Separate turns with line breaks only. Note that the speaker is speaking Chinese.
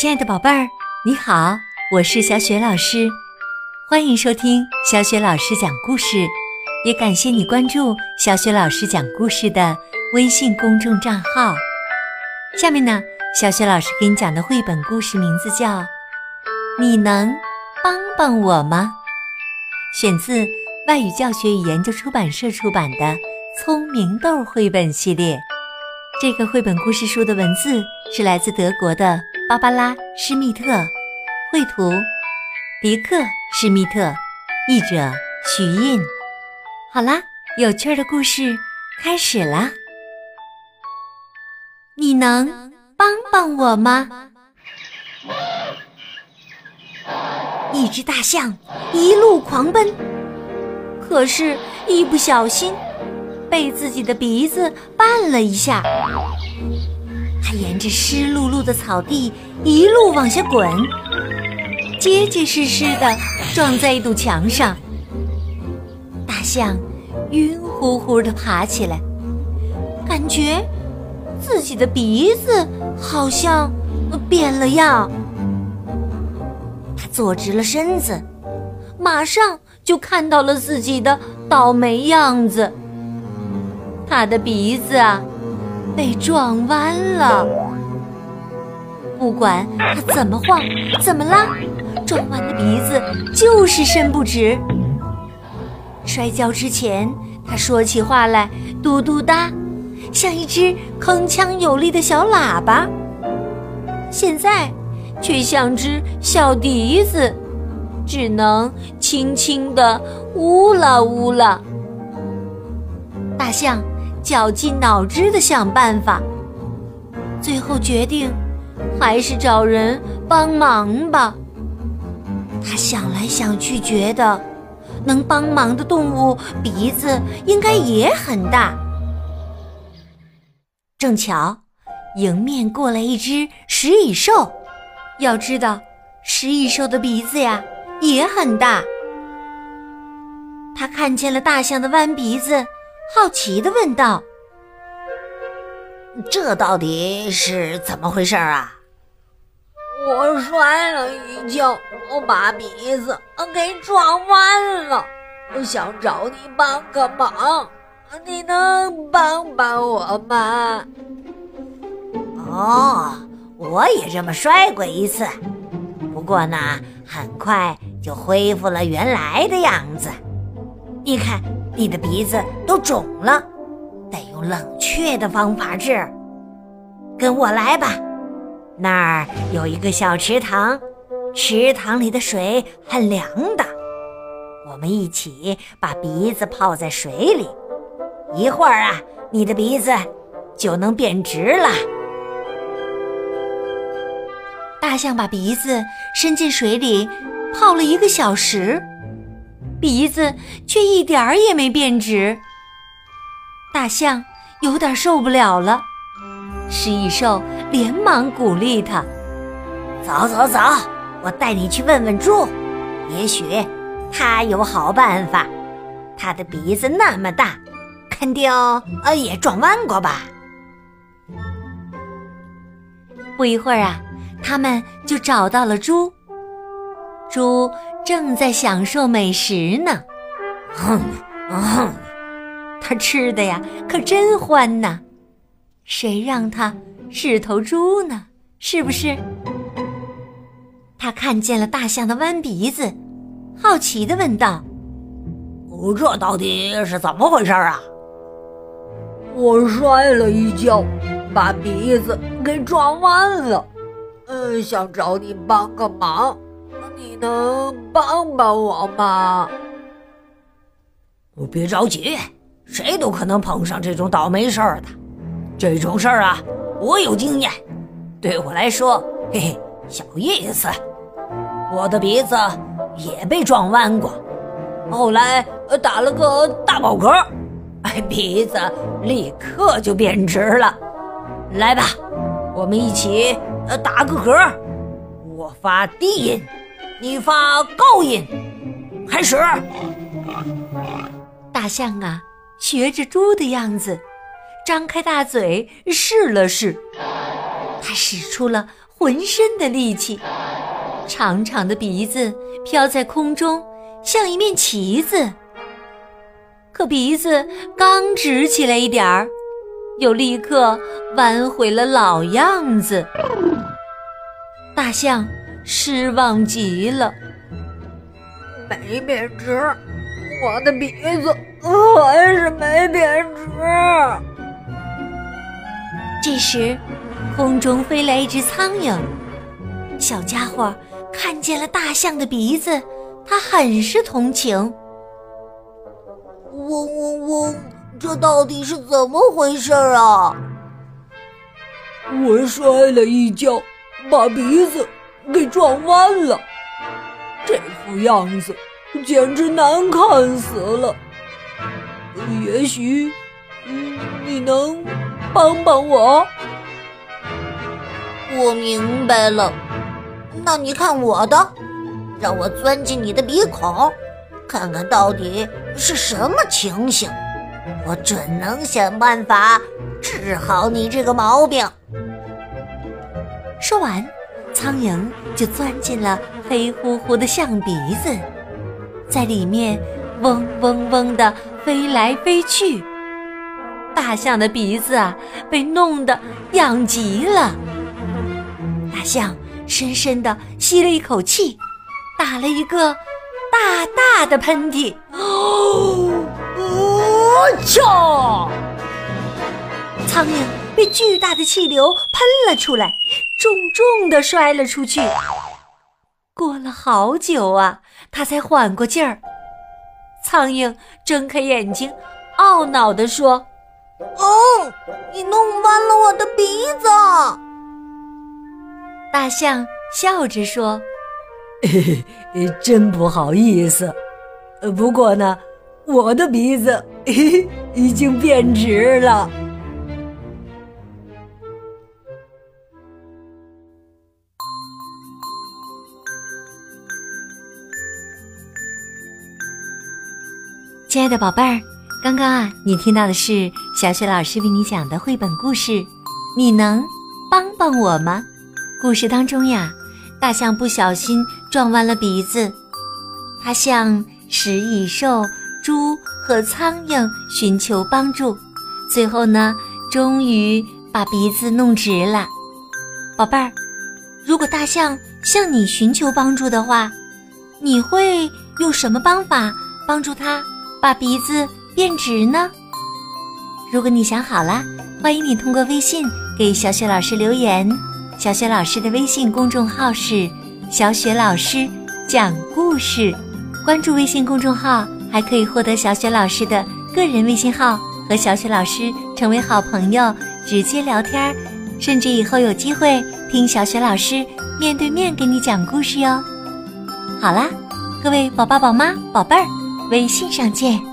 亲爱的宝贝儿，你好，我是小雪老师，欢迎收听小雪老师讲故事，也感谢你关注小雪老师讲故事的微信公众账号。下面呢，小雪老师给你讲的绘本故事名字叫《你能帮帮我吗》，选自外语教学与研究出版社出版的《聪明豆》绘本系列。这个绘本故事书的文字是来自德国的芭芭拉·施密特，绘图迪克·施密特，译者徐印。好啦，有趣的故事开始啦！你能帮帮我吗？一只大象一路狂奔，可是，一不小心。被自己的鼻子绊了一下，它沿着湿漉漉的草地一路往下滚，结结实实的撞在一堵墙上。大象晕乎乎的爬起来，感觉自己的鼻子好像变了样。它坐直了身子，马上就看到了自己的倒霉样子。他的鼻子啊，被撞弯了。不管他怎么晃，怎么拉，转弯的鼻子就是伸不直。摔跤之前，他说起话来嘟嘟哒，像一只铿锵有力的小喇叭。现在，却像只小笛子，只能轻轻地呜啦呜啦。大象。绞尽脑汁的想办法，最后决定还是找人帮忙吧。他想来想去，觉得能帮忙的动物鼻子应该也很大。正巧迎面过来一只食蚁兽，要知道食蚁兽的鼻子呀也很大。他看见了大象的弯鼻子。好奇的问道：“
这到底是怎么回事啊？”
我摔了一跤，我把鼻子给撞弯了，想找你帮个忙，你能帮帮我吗？
哦，我也这么摔过一次，不过呢，很快就恢复了原来的样子。你看。你的鼻子都肿了，得用冷却的方法治。跟我来吧，那儿有一个小池塘，池塘里的水很凉的。我们一起把鼻子泡在水里，一会儿啊，你的鼻子就能变直了。
大象把鼻子伸进水里泡了一个小时。鼻子却一点儿也没变直，大象有点受不了了。食蚁兽连忙鼓励他：“
走走走，我带你去问问猪，也许他有好办法。他的鼻子那么大，肯定呃也撞弯过吧。”
不一会儿啊，他们就找到了猪。猪正在享受美食呢，哼哼，它吃的呀可真欢呐！谁让他是头猪呢？是不是？他看见了大象的弯鼻子，好奇的问道：“
这到底是怎么回事啊？”
我摔了一跤，把鼻子给撞弯了，嗯，想找你帮个忙。你能帮帮我吗？
别着急，谁都可能碰上这种倒霉事儿的。这种事儿啊，我有经验。对我来说，嘿嘿，小意思。我的鼻子也被撞弯过，后来打了个大饱嗝，哎，鼻子立刻就变直了。来吧，我们一起呃打个嗝。我发低音。你发高音，开始。
大象啊，学着猪的样子，张开大嘴试了试，它使出了浑身的力气，长长的鼻子飘在空中，像一面旗子。可鼻子刚直起来一点儿，又立刻弯回了老样子。大象失望极了，
没变直，我的鼻子还是没变直。
这时，空中飞来一只苍蝇，小家伙看见了大象的鼻子，他很是同情。
嗡嗡嗡，这到底是怎么回事啊？
我摔了一跤，把鼻子给撞弯了，这副样子简直难看死了。也许，嗯，你能帮帮我？
我明白了，那你看我的，让我钻进你的鼻孔。看看到底是什么情形，我准能想办法治好你这个毛病。
说完，苍蝇就钻进了黑乎乎的象鼻子，在里面嗡嗡嗡地飞来飞去。大象的鼻子啊，被弄得痒极了。大象深深地吸了一口气，打了一个。大大的喷嚏！哦，
操！
苍蝇被巨大的气流喷了出来，重重的摔了出去。过了好久啊，它才缓过劲儿。苍蝇睁开眼睛，懊恼地说：“
哦，你弄弯了我的鼻子。”
大象笑着说。
嘿嘿，真不好意思。呃，不过呢，我的鼻子嘿 嘿已经变直了。
亲爱的宝贝儿，刚刚啊，你听到的是小雪老师为你讲的绘本故事。你能帮帮我吗？故事当中呀。大象不小心撞弯了鼻子，它向食蚁兽、猪和苍蝇寻求帮助，最后呢，终于把鼻子弄直了。宝贝儿，如果大象向你寻求帮助的话，你会用什么方法帮助它把鼻子变直呢？如果你想好了，欢迎你通过微信给小雪老师留言。小雪老师的微信公众号是“小雪老师讲故事”，关注微信公众号还可以获得小雪老师的个人微信号，和小雪老师成为好朋友，直接聊天，甚至以后有机会听小雪老师面对面给你讲故事哟。好啦，各位宝宝、宝妈、宝贝儿，微信上见。